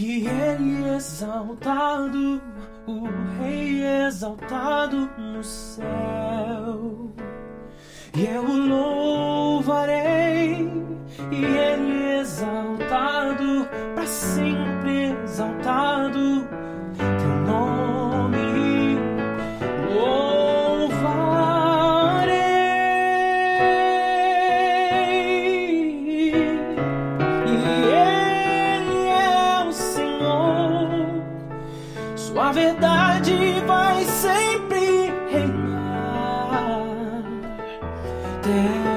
E ele exaltado, o Rei exaltado no céu. E eu o louvarei, e ele exaltado, para sempre Yeah.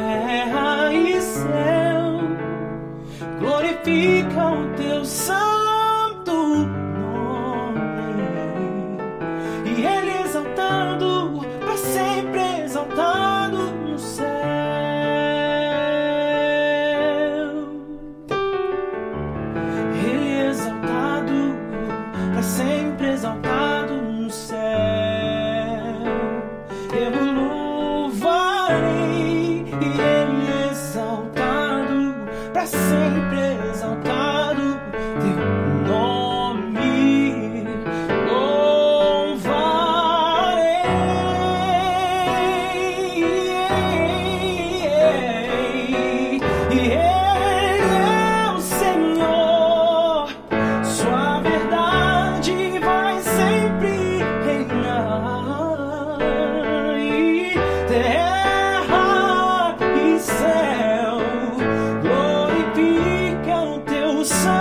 O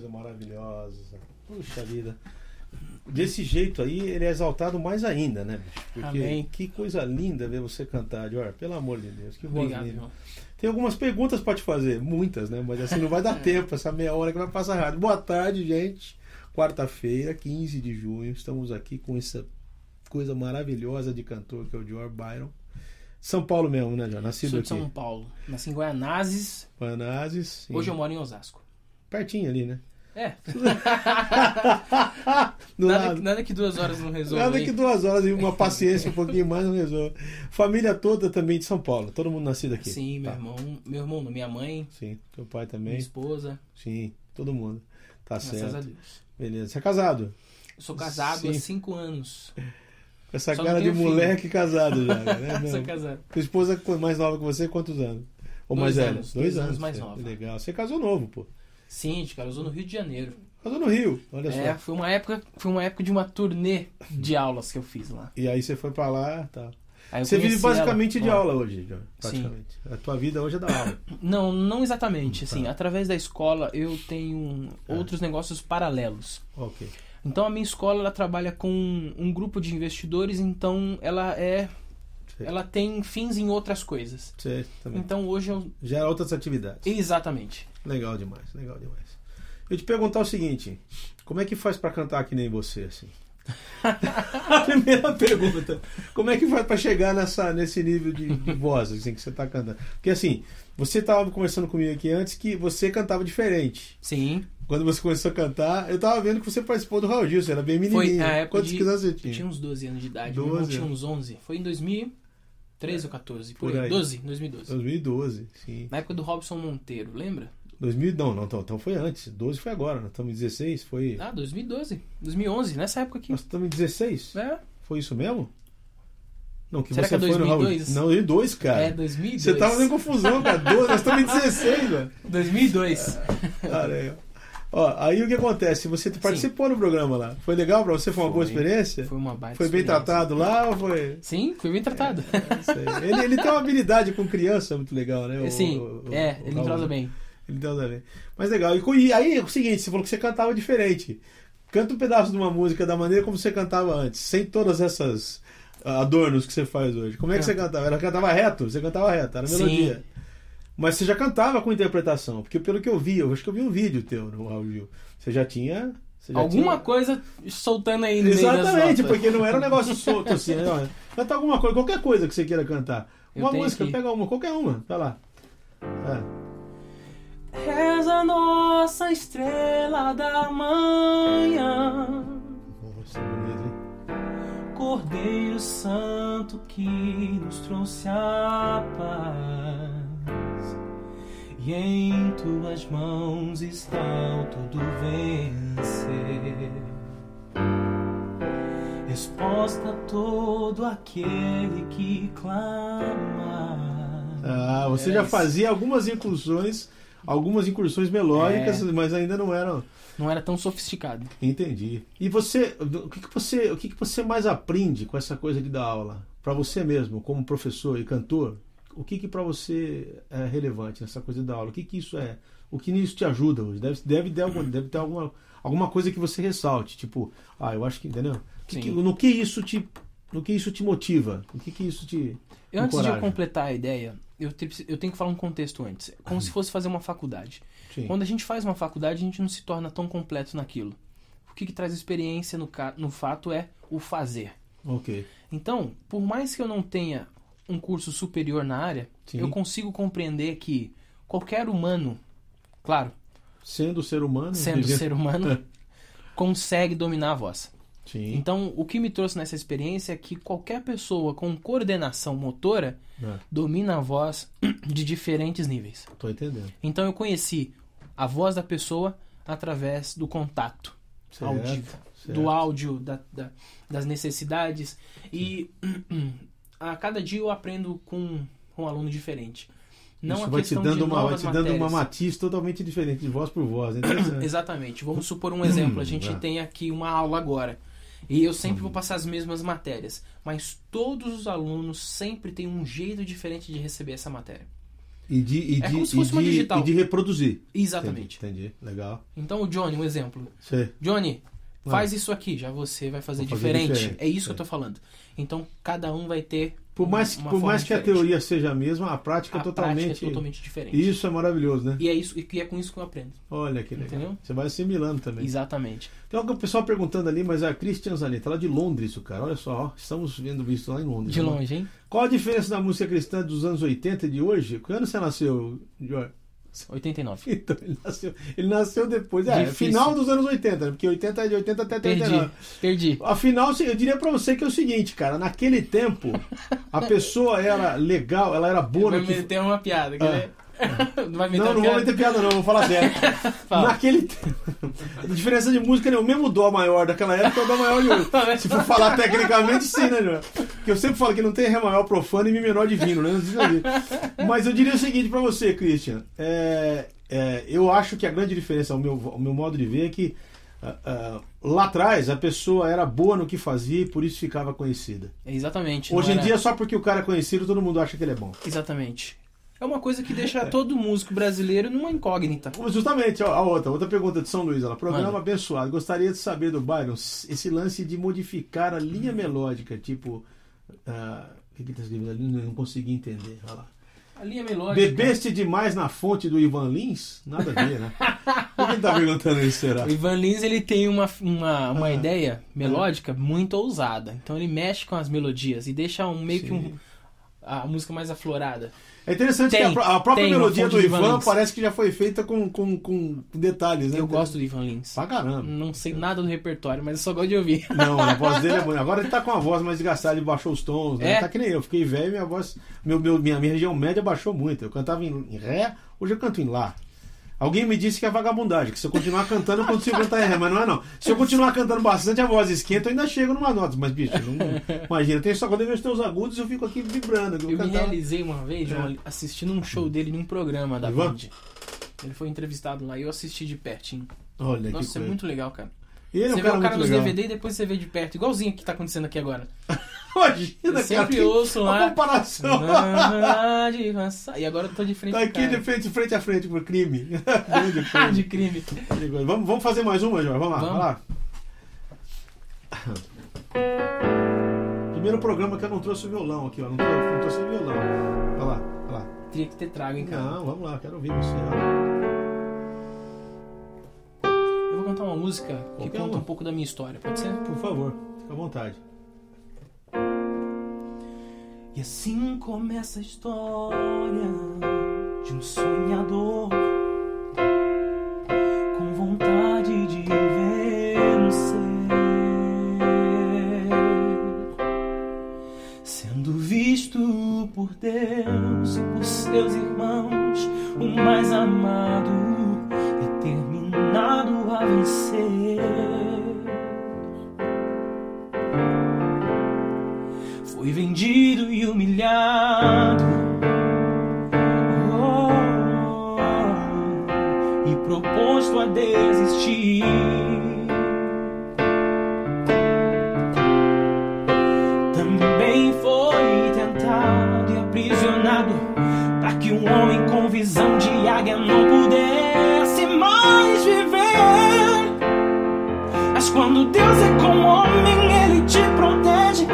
coisa maravilhosa. Puxa vida. Desse jeito aí, ele é exaltado mais ainda, né, bicho? Porque Amém. que coisa linda ver você cantar, Dior. Pelo amor de Deus, que voz Obrigado, linda. irmão. Tem algumas perguntas pra te fazer, muitas, né? Mas assim não vai dar tempo, essa meia hora que vai passar rápido. Boa tarde, gente. Quarta-feira, 15 de junho, estamos aqui com essa coisa maravilhosa de cantor que é o Dior Byron. São Paulo mesmo, né, Dior? Nascido Sou de aqui. São Paulo. Nasci em Guaianazes. Sim. Hoje eu moro em Osasco. Pertinho ali, né? É, nada, lado. nada que duas horas não resolva. Nada hein? que duas horas e uma paciência um pouquinho mais não resolve. Família toda também de São Paulo, todo mundo nascido aqui. Sim, meu Tá. irmão, meu irmão, minha mãe, Sim, teu pai minha também. esposa, Sim, todo mundo. Tá graças certo. a Deus. Beleza. Você é casado? Eu sou casado Sim. há cinco anos. Com essa Só cara de moleque casado já, né? sou Meu, casado. tua esposa é mais nova que você, quantos anos? Ou Dois mais velha? anos, dois anos mais é, nova. Legal. Você casou novo, pô. Sim, gente, cara, eu sou no Rio de Janeiro. Casou no Rio, olha É, só. foi uma época, foi uma época de uma turnê de aulas que eu fiz lá. E aí você foi pra lá, tá. Você vive basicamente ela de aula hoje, praticamente. A tua vida hoje é da aula. Não, não exatamente. Tá. Assim, através da escola eu tenho É. outros negócios paralelos. ok. Então a minha escola ela trabalha com um grupo de investidores, então ela é, Sei. ela tem fins em outras coisas. Também. Então hoje eu Gera outras atividades. exatamente. Legal demais, legal demais. Eu te perguntar o seguinte, como é que faz pra cantar que nem você, assim? A primeira pergunta, como é que faz pra chegar nessa, nesse nível de, de voz, assim, que você tá cantando? Porque assim, você tava conversando comigo aqui antes que você cantava diferente. Sim. quando você começou a cantar, eu tava vendo que você participou do Raul Gil, você era bem menininho. Foi época Quantos de- você Eu tinha? tinha uns 12 anos de idade, 12 meu irmão tinha uns 11. Foi em 2013 ou 14, por, Por aí. aí. 12, 2012. 2012, sim. Na época do Robson Monteiro, lembra? 2000, não, não, então, então foi antes. 12 foi agora, nós estamos em 16, foi... Ah, 2012, 2011, nessa época aqui. Nós estamos em 16? É, Foi isso mesmo? Não, que Será você que é foi no Raul 2002? Não, 2002, cara. é 2002. Você tava fazendo confusão, cara. 12, nós estamos em 16, velho. 2002. Cara, é. Ó, aí o que acontece? Você participou do programa lá. Foi legal pra você? Foi uma boa Foi. experiência? Foi uma baita Foi bem tratado lá ou foi. Sim, foi bem tratado. Não sei. Ele, ele tem uma habilidade com criança muito legal, né? O- Sim, o- o- é, ele Raul. entrosa bem. Ele entrosa bem. Mas legal. E, aí, é o seguinte, você falou que você cantava diferente. Canta um pedaço de uma música da maneira como você cantava antes, sem todas essas ah, adornos que você faz hoje. Como é que você cantava? Ela cantava reto? Você cantava reto, era Sim. melodia. Mas você já cantava com interpretação, porque pelo que eu vi, eu acho que eu vi um vídeo teu no Raul Gil. Você já tinha. Você já Alguma tinha... coisa soltando aí no Exatamente, porque não era um negócio solto assim. né? Não, Canta alguma coisa, qualquer coisa que você queira cantar. Uma música, aqui. pega uma, qualquer uma, vai lá. É. Reza nossa estrela da manhã? Cordeiro Santo que nos trouxe a paz. E em tuas mãos está o tudo vencer. Resposta a todo aquele que clama. Ah, você É já isso. fazia algumas incursões, algumas incursões melódicas, É. mas ainda não eram. Não era tão sofisticado. Entendi. E você, o que, que você, o que, que você mais aprende com essa coisa de dar aula? Para você mesmo, como professor e cantor, o que que para você é relevante nessa coisa de dar aula? O que que isso é? O que isso te ajuda hoje? Deve, deve, ter, algum, deve ter alguma, alguma coisa que você ressalte, tipo, ah, eu acho que, entendeu? Que que- no que isso te, no que isso te motiva? O que que isso te Eu, antes de eu completar a ideia, eu, te- eu tenho que falar um contexto antes. Como se fosse fazer uma faculdade. Sim. Quando a gente faz uma faculdade, a gente não se torna tão completo naquilo. O que, que traz experiência no, no fato é o fazer. Ok. Então, por mais que eu não tenha um curso superior na área, Sim. eu consigo compreender que qualquer humano, claro, Sendo ser humano, sendo ser humano, consegue dominar a voz. Sim. Então, o que me trouxe nessa experiência é que qualquer pessoa com coordenação motora É, domina a voz de diferentes níveis. tô entendendo. Então, eu conheci a voz da pessoa através do contato Certo, audível, certo. do áudio, da- da- das necessidades. E a cada dia eu aprendo com um aluno diferente. Não Isso a vai te questão dando de uma, vai te dando uma matiz totalmente diferente de voz por voz. Exatamente. Vamos supor um exemplo. A gente é. tem aqui uma aula agora. E eu Uhum. sempre vou passar as mesmas matérias. Mas todos os alunos sempre têm um jeito diferente de receber essa matéria. E de, e É de, como se fosse uma digital. e de reproduzir. Exatamente. Entendi, entendi. Legal. Então o Johnny, um exemplo. Sei. Johnny, Ah. faz isso aqui. Já você vai fazer, fazer diferente. diferente. É isso que É. eu tô falando. Então cada um vai ter. Por mais, uma por forma mais que a teoria seja a mesma, a prática a é totalmente. prática é totalmente diferente. Isso é maravilhoso, né? E é isso e é com isso que eu aprendo. Olha que legal. Entendeu? Você vai assimilando também. Exatamente. Tem algum pessoal perguntando ali, mas a Christian Zanetta, lá de Londres, isso, cara. Olha só, ó, estamos vendo isso lá em Londres. De né? longe, hein? Qual a diferença da música cristã dos anos 80 e de hoje? Que ano você nasceu, Jorge? 89. Então, ele nasceu, ele nasceu depois. É, Difícil. final dos anos 80, né? porque 80 é de 80 até 89. Perdi. Perdi. Afinal, eu diria pra você que é o seguinte, cara, naquele tempo, a pessoa era legal, ela era boa Vai no que. meter uma piada, quer Ah. ver? Não vai meter Não, não vou piada? meter piada, não, vou falar sério. Fala. Naquele tempo. A diferença de música, né? O mesmo Dó maior daquela época é o Dó maior de hoje. Se for falar tecnicamente, sim, né, João? Porque eu sempre falo que não tem Ré maior profano e Mi menor divino, né? Mas eu diria o seguinte pra você, Christian. É, é, eu acho que a grande diferença, o meu, o meu modo de ver, é que ah, ah, lá atrás a pessoa era boa no que fazia e por isso ficava conhecida. Exatamente. Hoje em era- dia, só porque o cara é conhecido, todo mundo acha que ele é bom. Exatamente. É uma coisa que deixa todo músico brasileiro numa incógnita. Justamente, a outra, outra pergunta de São Luís, ela, programa Manda. abençoado. Gostaria de saber do Byron esse lance de modificar a linha melódica, tipo. ah, o que, que tá escrevendo ali? Não consegui entender. Olha lá. A linha melódica. Bebeste demais na fonte do Ivan Lins? Nada a ver, né? Por que ele tá perguntando isso, será? O Ivan Lins ele tem uma, uma, uma Ah. ideia melódica muito ousada. Então ele mexe com as melodias e deixa um, meio que um, Sim. A música mais aflorada. É interessante Tem, que a, a própria tem melodia do Ivan Ivan parece que já foi feita com, com, com detalhes, né? Eu gosto do Ivan Lins. Pra caramba. Não sei nada do repertório, mas eu só gosto de ouvir. Não, a voz dele é boa. Agora ele tá com a voz mais desgastada, ele baixou os tons, né? É? Tá que nem eu, fiquei velho e minha voz. Meu, meu- minha, minha região média baixou muito. Eu cantava em, em Ré, hoje eu canto em Lá. Alguém me disse que é vagabundagem, que se eu continuar cantando, eu consigo cantar Ré, mas não é não. Se eu continuar cantando bastante, a voz esquenta, eu ainda chego numa nota. Mas, bicho, não, imagina, tem só quando eu vejo teus agudos, eu fico aqui vibrando. Eu, Eu me realizei uma vez, É. assistindo um show dele num programa da Ivan? Band. Ele foi entrevistado lá e eu assisti de pertinho. Olha que Nossa, é coisa. muito legal, cara. Ele é um você vê o cara nos legal. DVD e depois você vê de perto, igualzinho o que tá acontecendo aqui agora. Imagina, Eu cara, sempre que- ouço lá. comparação. Na de avançar. E agora eu tô de frente Tá aqui cara. de frente, frente a frente pro crime. Ah, coisa. de crime. Vamos, vamos fazer mais uma, Jorge? Vamos lá, Vamos. vamos lá. Primeiro programa que eu não trouxe o violão aqui, ó. Não trouxe, não trouxe o violão. Olha lá, olha lá. Teria que ter trago, hein, cara. Não, vamos lá, quero ouvir você. ó. Cantar uma música que Qualquer conta uma. um pouco da minha história, pode ser? Por favor, fica à vontade. E assim começa a história de um sonhador com vontade de vencer, sendo visto por Deus e por seus irmãos, o mais amado, vencer. Foi vendido e humilhado. Oh, e proposto a desistir. Também foi tentado e aprisionado para que um homem com visão de águia não pudesse mais viver. Mas quando Deus é com o homem, Ele te protege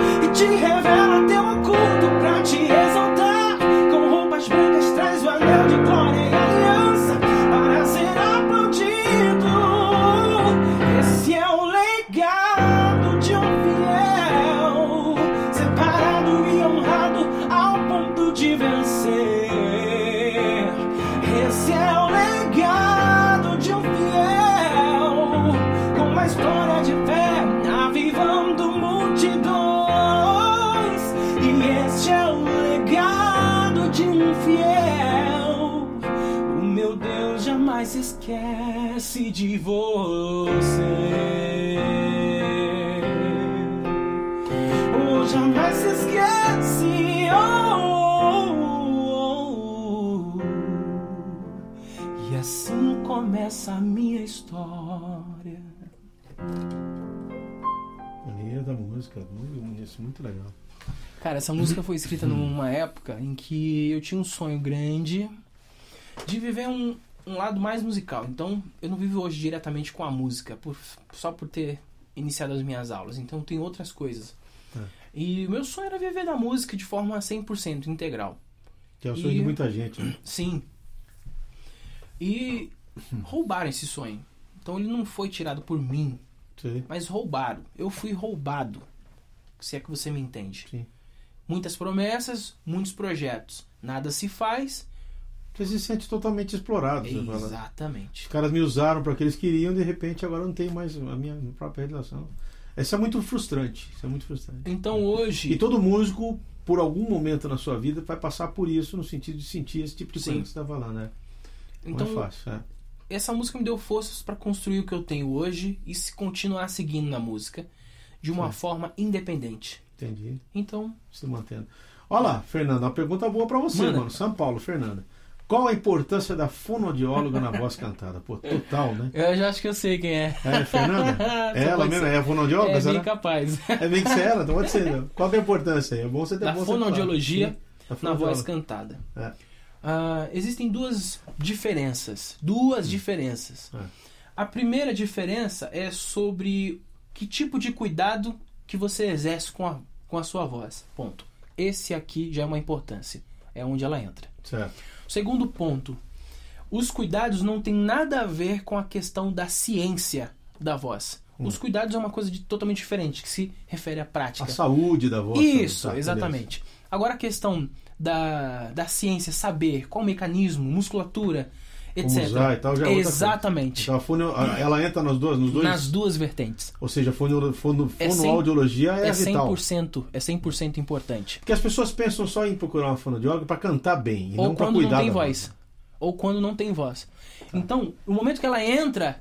de você. Oh, jamais se esquece. Oh, oh, oh. E assim começa a minha história. Linda música, muito, isso, muito legal. Cara, essa música foi escrita numa época em que eu tinha um sonho grande de viver um, um lado mais musical. Então, eu não vivo hoje diretamente com a música, por- só por ter iniciado as minhas aulas. Então, tem outras coisas. Tá. E o meu sonho era viver da música de forma 100% integral. Que é o sonho E- de muita gente, né? Sim. E roubaram esse sonho. Então, ele não foi tirado por mim, Sei. mas roubaram. Eu fui roubado. Se é que você me entende. Sim. Muitas promessas, muitos projetos. Nada se faz. Você se sente totalmente explorado. Exatamente. Os caras me usaram para o que eles queriam, de repente agora não tem mais a minha própria realização. Isso é muito frustrante. Isso é muito frustrante. Então hoje. E todo músico, por algum momento na sua vida, vai passar por isso no sentido de sentir esse tipo de coisa Sim. que você está falando, né? então, não é fácil. É. essa música me deu forças para construir o que eu tenho hoje e se continuar seguindo na música de uma Sim. forma independente. Entendi. Então, Se mantendo. Olha lá, Fernanda, uma pergunta boa para você, Manda. mano. São Paulo, Fernanda. Qual a importância da fonoaudióloga na voz cantada? Pô, total, né? eu já acho que eu sei quem é. É, Fernanda? É ela mesmo? É a fonoaudióloga? É bem capaz. É bem que ser ela, então pode ser. né? Qual que é a importância aí? É bom você ter Da você fonoaudiologia na fonoaudióloga. voz cantada. É. Ah, existem duas diferenças. Duas diferenças. É. A primeira diferença é sobre que tipo de cuidado que você exerce com a, com a sua voz. Ponto. Esse aqui já é uma importância. É onde ela entra. Certo. Segundo ponto. Os cuidados não tem nada a ver com a questão da ciência da voz. Hum. Os cuidados é uma coisa de, totalmente diferente, que se refere à A prática. saúde da voz. Isso, tá, exatamente. Agora a questão da, da ciência, saber qual o mecanismo, musculatura, etc. Usar e tal, já é. Exatamente. Então a a- ela entra nas duas, nos dois? Nas duas vertentes. Ou seja, fono, fono, É fonoaudiologia é, É vital. 100%, é 100% importante. Porque as pessoas pensam só em procurar uma fonoaudióloga para cantar bem, e Ou não para quando não cuidar tem voz. Ou quando não tem voz. Então, no momento que ela entra,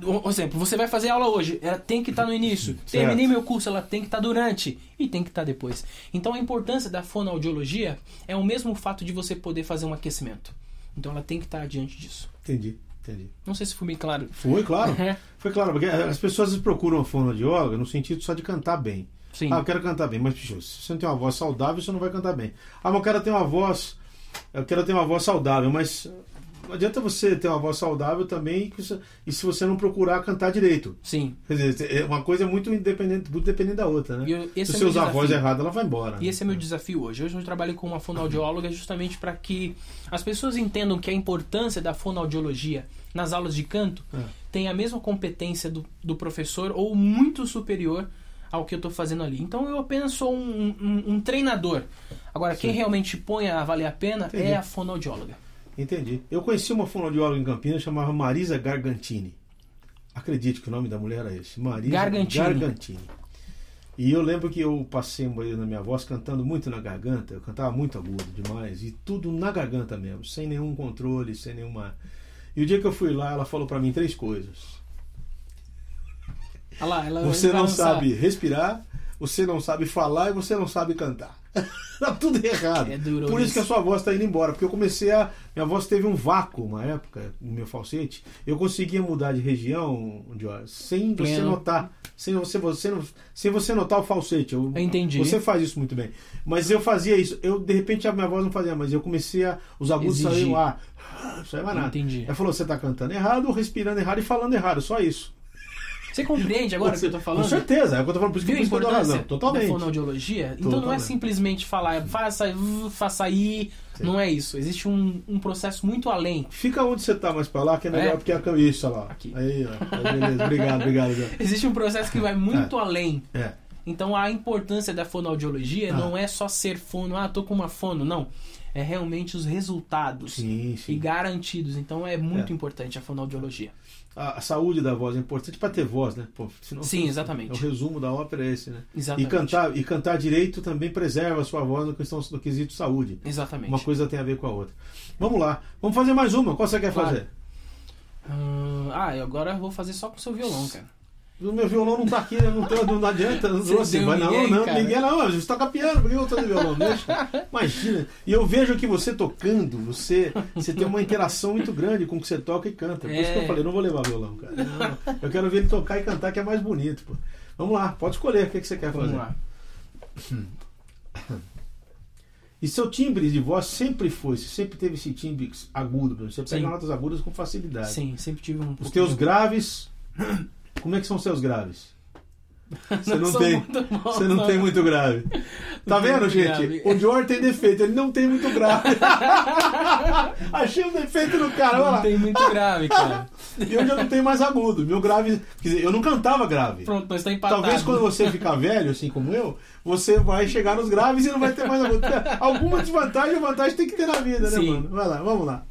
por exemplo, você vai fazer aula hoje, ela tem que estar no início. Terminei meu curso, ela tem que estar durante e tem que estar depois. Então, a importância da fonoaudiologia é o mesmo fato de você poder fazer um aquecimento. Então, ela tem que estar diante disso. Entendi, entendi. Não sei se fui bem claro. Foi, claro. É. Foi claro, porque as pessoas procuram a fonoaudióloga no sentido só de cantar bem. Sim. Ah, eu quero cantar bem, mas bicho, se você não tem uma voz saudável, você não vai cantar bem. Ah, mas eu quero ter uma voz. Eu quero ter uma voz saudável, mas não adianta você ter uma voz saudável também e se você não procurar cantar direito. Sim. Quer dizer, é uma coisa muito independente, muito dependente da outra, né? Eu- se é você meu usar a voz errada, ela vai embora. E esse é meu desafio hoje. Hoje eu trabalho com uma fonoaudióloga justamente para que as pessoas entendam que a importância da fonoaudiologia nas aulas de canto É. tem a mesma competência do, do professor ou muito superior ao que eu estou fazendo ali. Então eu apenas sou um, um- um treinador. Agora, quem Sim. realmente põe a valer a pena Entendi. é a fonoaudióloga. Entendi. Eu conheci uma fonoaudióloga em Campinas chamava Marisa Gargantini. Acredite que o nome da mulher era esse. Marisa Gargantini. Gargantini. E eu lembro que eu passei um período na minha voz cantando muito na garganta. Eu cantava muito agudo demais. E tudo na garganta mesmo. Sem nenhum controle, sem nenhuma. E o dia que eu fui lá, ela falou pra mim três coisas. Olha lá, ela Você não sabe respirar, você não sabe falar e você não sabe cantar. tá tudo errado. É duro Por isso isso. que a sua voz está indo embora. Porque eu comecei a. Minha voz teve um vácuo uma época no meu falsete. Eu conseguia mudar de região, Jorge, sem você Pleno. notar. Sem você, você, não- sem você notar o falsete. Eu, Eu entendi. Você faz isso muito bem. Mas eu fazia isso. Eu, de repente, a minha voz não fazia, mas eu comecei a. Os agudos saíam lá. Não saiu mais nada. Entendi. Ela falou: você tá cantando errado, respirando errado e falando errado. Só isso. Você compreende agora o que eu tô falando? Com certeza, é o que eu tô falando. Por isso que, Viu a que eu importância razão. Totalmente. da fonoaudiologia? Então não é Totalmente. simplesmente falar faça, faça aí, Sim. não é isso. Existe um, um processo muito além. Fica onde você tá mais pra lá, que é melhor É? porque a cam- Isso, olha lá. Aqui. Aí, ó. Aí, beleza. Obrigado, obrigado. obrigado. Existe um processo que vai muito além. É. Então a importância da fonoaudiologia Ah. não é só ser fono, ah, tô com uma fono, não. É realmente os resultados Sim, e sim. garantidos. Então é muito É. importante a fonoaudiologia. A, a saúde da voz é importante pra ter voz, né? Pô, senão Sim, exatamente. O resumo da ópera é esse, né? E Exatamente. cantar, e cantar direito também preserva a sua voz no, questão, no quesito saúde. Exatamente. Uma coisa tem a ver com a outra. Vamos lá. Vamos fazer mais uma. Qual você quer Claro. fazer? Ah, e agora eu vou fazer só com o seu violão, cara. O meu violão não tá aqui, não, tem- não adianta. Não Você trouxe. Vai, não, não, cara. ninguém não. A gente toca piano, por que eu tô de violão? Deixa. Imagina. E eu vejo que você tocando, você, você tem uma interação muito grande com o que você toca e canta. Por isso que eu É. falei, não vou levar violão, cara. Não, eu quero ver ele tocar e cantar, que é mais bonito, pô. Vamos lá, pode escolher o que, que você quer Vamos fazer. lá. E seu timbre de voz sempre foi, você sempre teve esse timbre agudo, você pega Sim. notas agudas com facilidade. Sim, sempre tive um Os teus de- graves, como é que são seus graves? Você não são tem, muito bons, você não tem muito grave. Tá tem vendo, gente? grave. O George tem defeito, ele não tem muito grave. Achei um defeito no cara, olha Não lá. tem muito grave, cara. E hoje eu não tenho mais agudo. Meu grave, quer dizer, eu não cantava grave. Pronto, nós estamos empatados. Talvez quando você ficar velho, assim como eu, você vai chegar nos graves e não vai ter mais agudo. Alguma desvantagem ou vantagem tem que ter na vida, né, Sim. mano? Vai lá, vamos lá.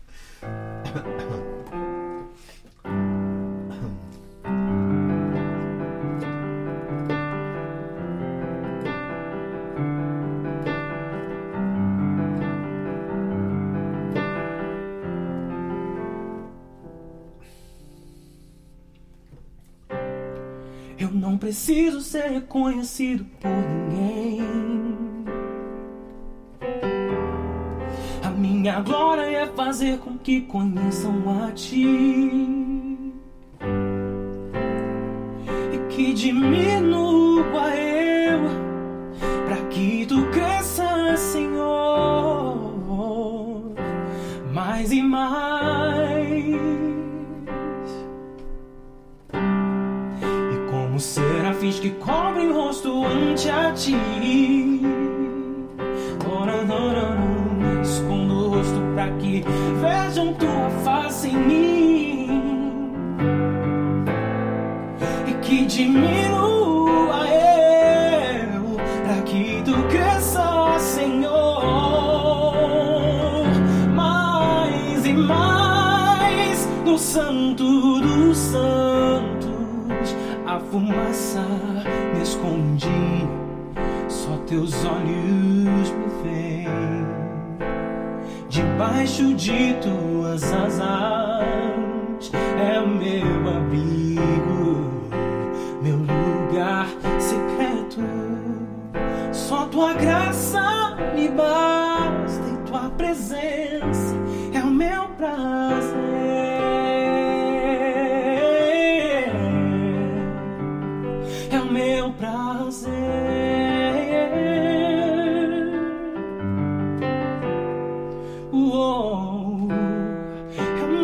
Preciso ser reconhecido por ninguém. A minha glória é fazer com que conheçam a ti. E que diminua eu, para que tu cresça, Senhor, mais e mais. Serafins que cobrem o rosto ante a ti. Escondo o rosto pra que vejam tua face em mim. E que diminua fumaça me escondi, só teus olhos me veem. Debaixo de tuas asas é o meu abrigo, meu lugar secreto. Só tua graça me basta e tua presença é o meu prazer.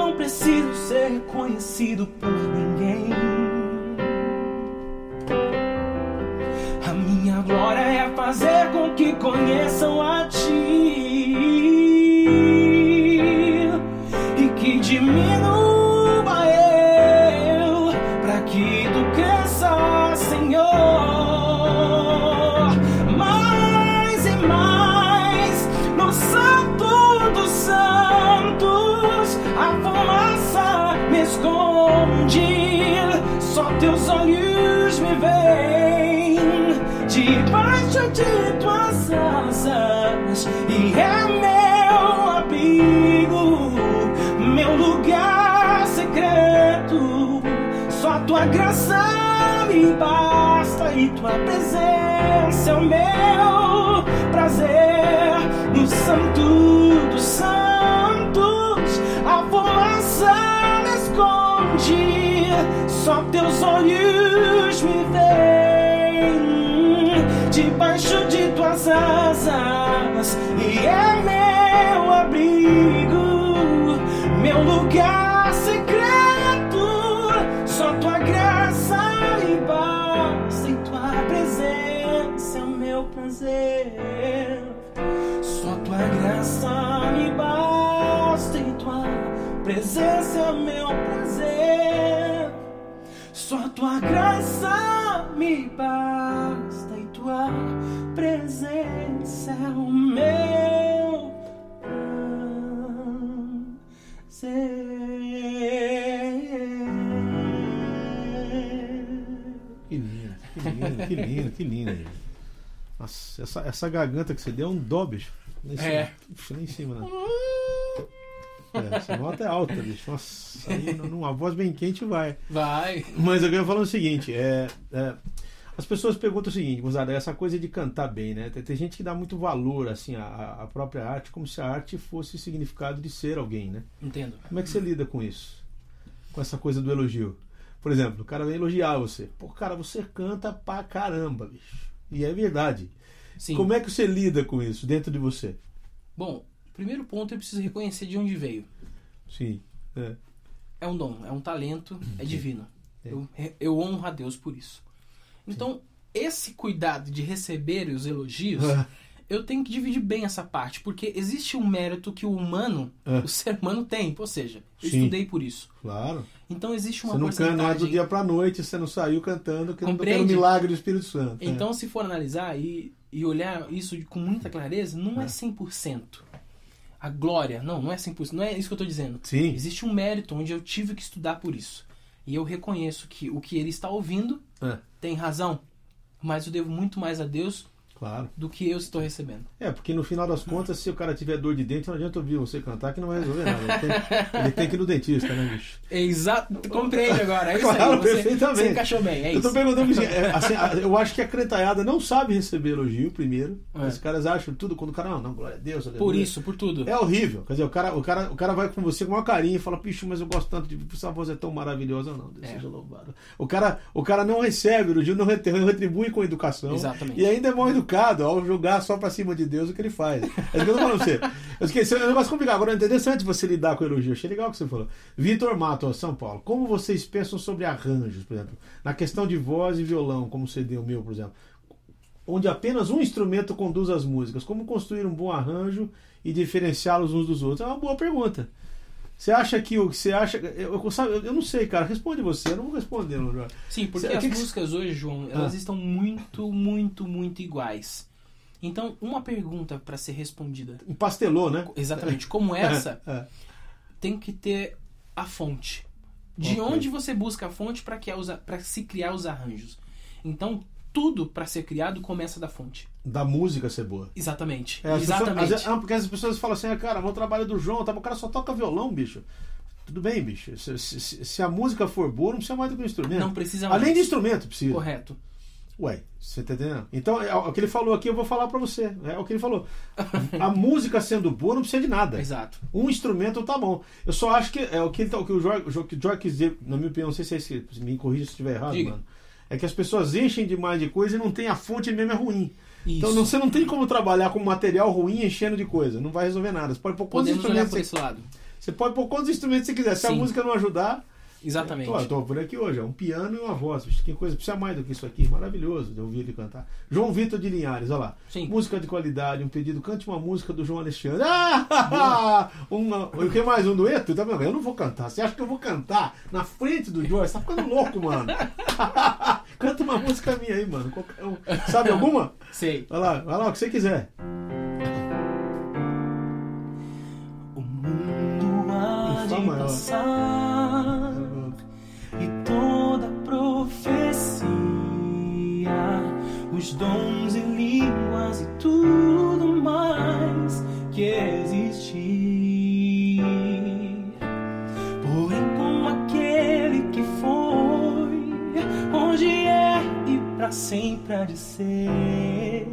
Não preciso ser reconhecido por ninguém. A minha glória é fazer com que conheçam a graça me basta e tua presença é o meu prazer no Santo dos Santos. A fumaça me esconde, só teus olhos me veem debaixo de tuas asas e é meu abrigo, meu lugar presença é o meu prazer. Só tua graça me basta e tua presença é o meu prazer. Que lindo, que lindo, que lindo, que lindo. Nossa, essa, essa garganta que você deu é um dó, bicho. Lá em cima. É. Puxa, lá em cima, né? É, essa nota é alta, bicho. Nossa, aí numa voz bem quente vai. Vai. Mas eu quero falar o seguinte, é, é, as pessoas perguntam o seguinte, Guzada, essa coisa de cantar bem, né? Tem, tem gente que dá muito valor assim à, à própria arte, como se a arte fosse o significado de ser alguém, né? Entendo. Como é que você lida com isso? Com essa coisa do elogio? Por exemplo, o cara vem elogiar você. Pô, cara, você canta pra caramba, bicho. E é verdade. Sim. Como é que você lida com isso dentro de você? Bom, primeiro ponto eu preciso reconhecer de onde veio. Sim. É. É um dom, é um talento, é divino. É. Eu, eu honro a Deus por isso. Então, esse cuidado de receber os elogios, eu tenho que dividir bem essa parte, porque existe um mérito que o humano, É. o ser humano tem. Ou seja, eu Sim. estudei por isso. Claro. Então existe uma Você não canta não é do porcentagem. dia pra noite, você não saiu cantando que não pelo Compreende? milagre do Espírito Santo. é. Então, se for analisar e, e olhar isso com muita clareza, não é, É. 100%. A glória, não, não é 100%. Não é isso que eu estou dizendo. Sim. Existe um mérito onde eu tive que estudar por isso. E eu reconheço que o que ele está ouvindo É, tem razão, mas eu devo muito mais a Deus claro. do que eu estou recebendo. É, porque no final das contas, se o cara tiver dor de dente, não adianta ouvir você cantar que não vai resolver nada. Ele tem, ele tem que ir no dentista, né, bicho? É exato, compreende agora. É isso Claro, aí. Você, perfeitamente. você encaixou bem, é eu isso. perguntando é, assim, eu acho que a crentalhada não sabe receber elogio primeiro. É. Os caras acham tudo quando o cara, não, não, glória a Deus, aleluia. Por isso, por tudo. É horrível. Quer dizer, o cara, o, cara, o cara vai com você com uma carinha e fala, bicho, mas eu gosto tanto de. Essa voz é tão maravilhosa, não. Deus É. seja louvado. O cara, o cara não recebe elogio, não retribui com educação. Exatamente. E ainda é mal educado ao julgar só pra cima de Deus o que ele faz. É que eu tô falando pra você. Eu esqueci, é um negócio complicado. Agora é interessante você lidar com elogio. Achei legal o que você falou. Vitor Mato, São Paulo. Como vocês pensam sobre arranjos, por exemplo? Na questão de voz e violão, como você deu o meu, por exemplo onde apenas um instrumento conduz as músicas. Como construir um bom arranjo e diferenciá-los uns dos outros? É uma boa pergunta. Você acha que o que você acha. Eu, eu, sabe, eu não sei, cara. Responde você, eu não vou responder, não. Sim, porque Cê- as que que- músicas hoje, João, elas Ah. estão muito, muito, muito iguais. Então, uma pergunta para ser respondida Empastelou, né? exatamente como essa É, tem que ter a fonte. De Ok. onde você busca a fonte para se criar os arranjos? Então, tudo para ser criado começa da fonte. Da música ser boa. Exatamente. É, pessoas- Exatamente. vezes- ah, porque as pessoas falam assim, ah, cara, o trabalho do João, tá, o cara só toca violão, bicho. Tudo bem, bicho. Se, se- se a música for boa, não precisa mais do que um instrumento. Não precisa mais. Além de instrumento, precisa. Correto. Ué, você tá entendendo? Então, é o que ele falou aqui, eu vou falar pra você. É o que ele falou. A música sendo boa, não precisa de nada. Exato. Um instrumento tá bom. Eu só acho que é o que, ele tá- o, que o Jorge, o que o Jorge quis dizer, na minha opinião, não sei se é esse, me corrija se estiver errado, Diga. mano. É que as pessoas enchem demais de coisa e não tem a fonte mesmo é ruim. Isso. Então você não tem como trabalhar com material ruim enchendo de coisa. Não vai resolver nada. Você pode pôr quantos Podemos olhar instrumentos por você, esse lado. você pode pôr quantos instrumentos você quiser. Se a Sim. música não ajudar, Exatamente. Tô, tô por aqui hoje, é um piano e uma voz. Que coisa, precisa mais do que isso aqui. Maravilhoso de ouvir ele cantar. João Vitor de Linhares, olha lá. Sim. Música de qualidade, um pedido, cante uma música do João Alexandre. Ah! uma, o que mais? Um dueto? Tá vendo? Eu não vou cantar. Você acha que eu vou cantar na frente do Joyce? Tá ficando louco, mano. Canta uma música minha aí, mano. Um. Sabe alguma? Sei. Vai lá, vai lá, o que você quiser. O mundo há de passar os dons e línguas e tudo mais que existir. Porém, com aquele que foi, onde é e pra sempre há de ser.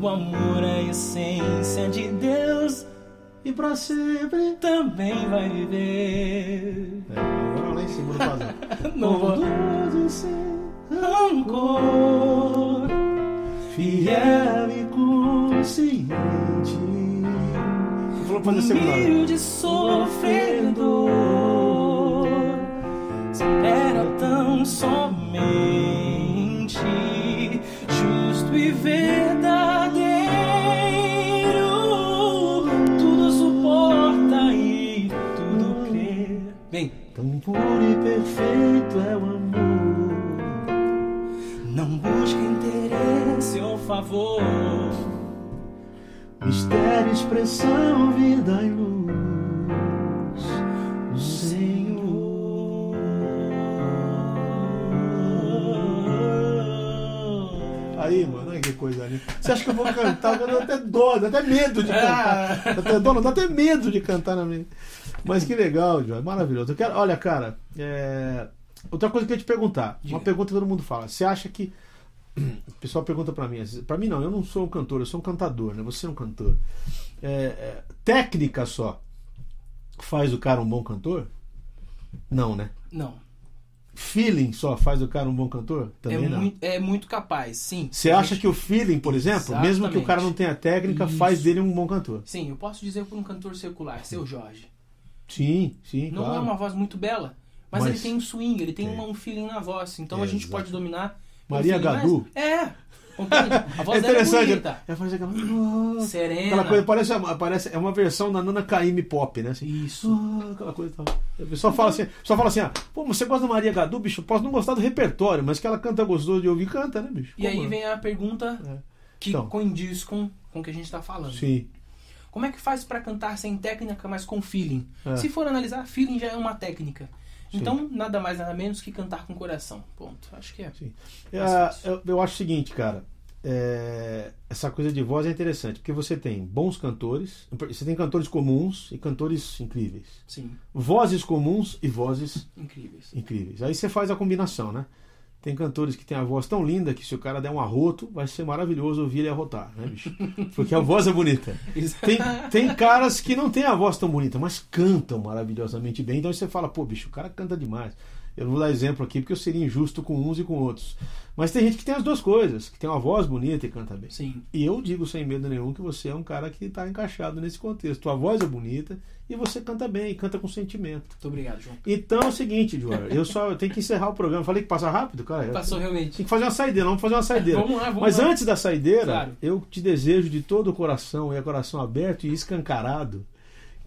O amor é a essência de Deus E pra sempre. também vai viver. É, agora lá em cima do. Não vou rancor, fiel e consciente. Pra fazer segunda humilde sofredor, espera tão somente, justo e verdadeiro, tudo suporta e tudo crê. Bem, Tão puro e perfeito é o amor. Não busca interesse ou favor. Mistério, expressão, vida e luz. O Senhor. Aí, mano, olha que coisa ali. Você acha que eu vou cantar? Eu dou até dó, dá até medo de cantar. Dá até dó, não, dá até medo de cantar na minha. Mas que legal, João. Maravilhoso. Eu quero, olha, cara, é, outra coisa que eu ia te perguntar. Uma Diga. pergunta que todo mundo fala. Você acha que. O pessoal pergunta pra mim. Pra mim, não, eu não sou um cantor, eu sou um cantador, né? Você é um cantor. É, é, técnica só faz o cara um bom cantor? Não, né? Não. Feeling só faz o cara um bom cantor? É Também não. muito, é muito capaz, sim. Você acha que o feeling, por exemplo, mesmo que o cara não tenha técnica, Isso. faz dele um bom cantor? Sim, eu posso dizer por um cantor secular, seu Jorge. Sim, sim, Não claro. é uma voz muito bela, mas, Mas- ele tem um swing, ele tem uma- um feeling na voz. Então a gente Exato. pode dominar. Maria Gadu? É! A voz É dela é interessante. Ela faz aquela. Aquela Serena. coisa, parece, parece, é uma versão da Nana Caymmi pop, né? Assim, Isso. ah, aquela coisa tal. Pessoal fala assim, só fala assim, ah, pô, você gosta da Maria Gadu, bicho? Posso não gostar do repertório, mas que ela canta gostoso de ouvir, canta, né, bicho? E aí Como não? vem a pergunta É. que Então. condiz com, com o que a gente está falando. Sim. Como é que faz pra cantar sem técnica, mas com feeling? É. Se for analisar, feeling já é uma técnica. Sim. Então, nada mais nada menos que cantar com coração. Ponto. Acho que é. Sim. É, fácil. eu, eu acho o seguinte, cara. é, essa coisa de voz é interessante, porque você tem bons cantores, você tem cantores comuns e cantores incríveis. Sim, Vozes comuns e vozes incríveis. incríveis. Aí você faz a combinação, né? Tem cantores que têm a voz tão linda que se o cara der um arroto, vai ser maravilhoso ouvir ele arrotar, né, bicho? Porque a voz é bonita. Tem, tem caras que não têm a voz tão bonita, mas cantam maravilhosamente bem. Então você fala, pô, bicho, o cara canta demais. Eu não vou dar exemplo aqui porque eu seria injusto com uns e com outros. Mas tem gente que tem as duas coisas, que tem uma voz bonita e canta bem. Sim, E eu digo sem medo nenhum que você é um cara que está encaixado nesse contexto. Tua voz é bonita e você canta bem, canta com sentimento. muito obrigado, João. Então é o seguinte, João, eu só eu tenho que encerrar o programa. Falei que passa rápido, cara. Eu- Passou Tem realmente. que fazer uma saideira, vamos fazer uma saideira. Vamos lá, vamos Mas lá. antes da saideira, Claro. eu te desejo de todo o coração, e é coração aberto e escancarado,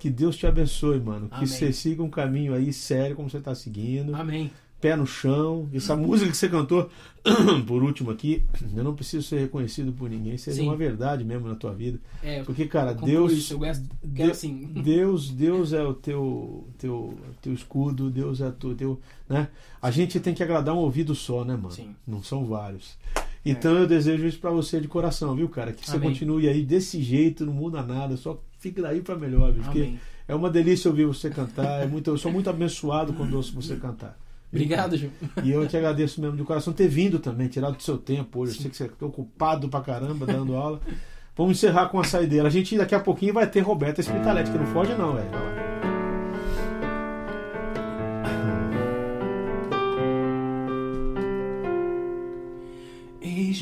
que Deus te abençoe, mano. Que Amém. você siga um caminho aí sério como você está seguindo. Amém. pé no chão. Essa música que você cantou, por último aqui, eu não preciso ser reconhecido por ninguém, seja Sim. uma verdade mesmo na tua vida. É, Porque, cara, Deus. isso, eu gosto, quero assim. Deus, Deus é o teu, teu, teu escudo, Deus é o teu, né? A gente tem que agradar um ouvido só, né, mano? Sim. Não são vários. Então eu desejo isso pra você de coração, viu, cara? Que você Amém. continue aí desse jeito, não muda nada, só fique daí pra melhor, viu? Porque Amém. é uma delícia ouvir você cantar, é muito, eu sou muito abençoado quando ouço você cantar. Obrigado, Ju. E eu te agradeço mesmo de coração ter vindo também, tirado do seu tempo hoje. Eu sei que você está ocupado pra caramba dando aula. Vamos encerrar com a saideira. A gente daqui a pouquinho vai ter Roberta Espitaletti, que não foge não, velho.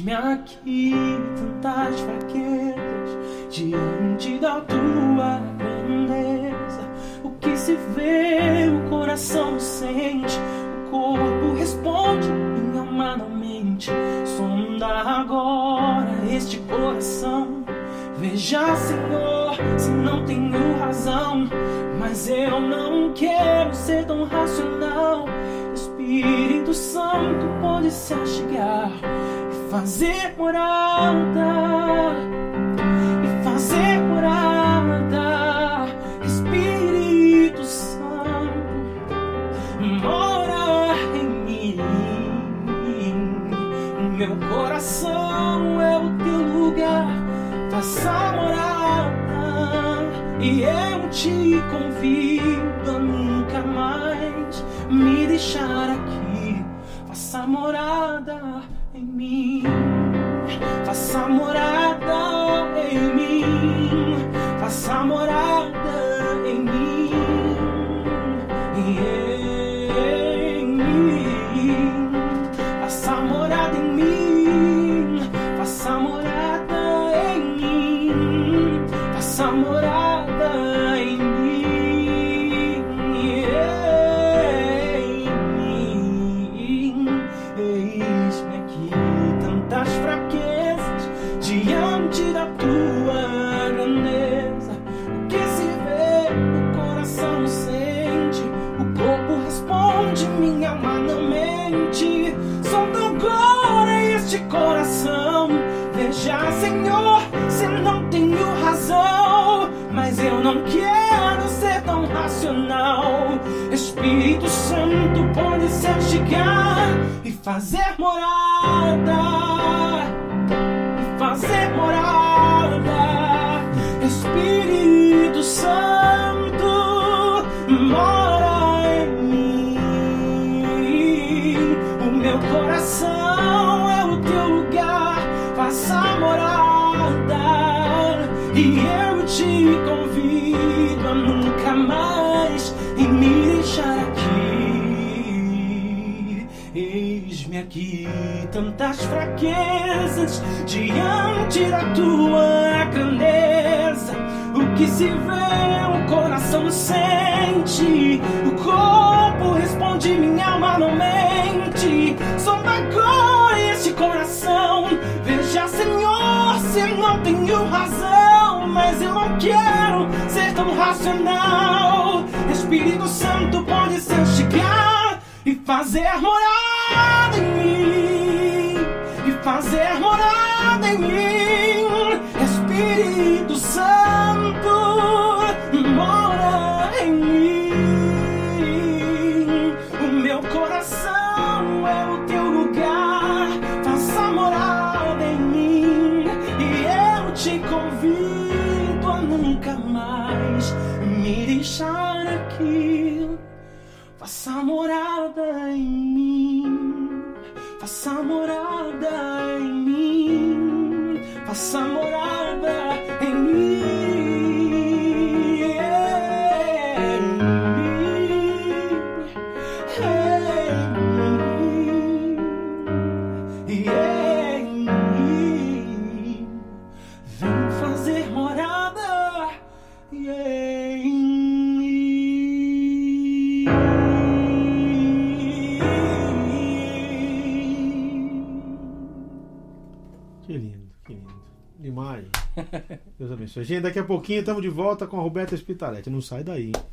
Eis-me aqui, tantas fraquezas, diante da tua grandeza. O que se vê, o coração sente, o corpo responde, minha alma não mente. Sonda agora este coração. Veja, Senhor, se não tenho razão, mas eu não quero ser tão racional. Espírito Santo pode se achegar fazer morada, e fazer morada. Espírito Santo, mora em mim. Meu coração é o teu lugar, faça morada. E eu te convido a nunca mais me deixar aqui. Faça morada em mim. Faça morada em mim. Faça morada em mim. Em mim. Aqui, tantas fraquezas diante da tua grandeza. O que se vê, o coração sente, o corpo responde, minha alma não mente. Sonda agora esse coração, veja, Senhor, se não tenho razão, mas eu não quero ser tão racional. Espírito Santo pode se chegar e fazer morada em mim, e fazer morada em mim. Espírito Santo mim, Abençoe. Gente, daqui a pouquinho estamos de volta com a Roberta Espitaletti. Não sai daí. hein?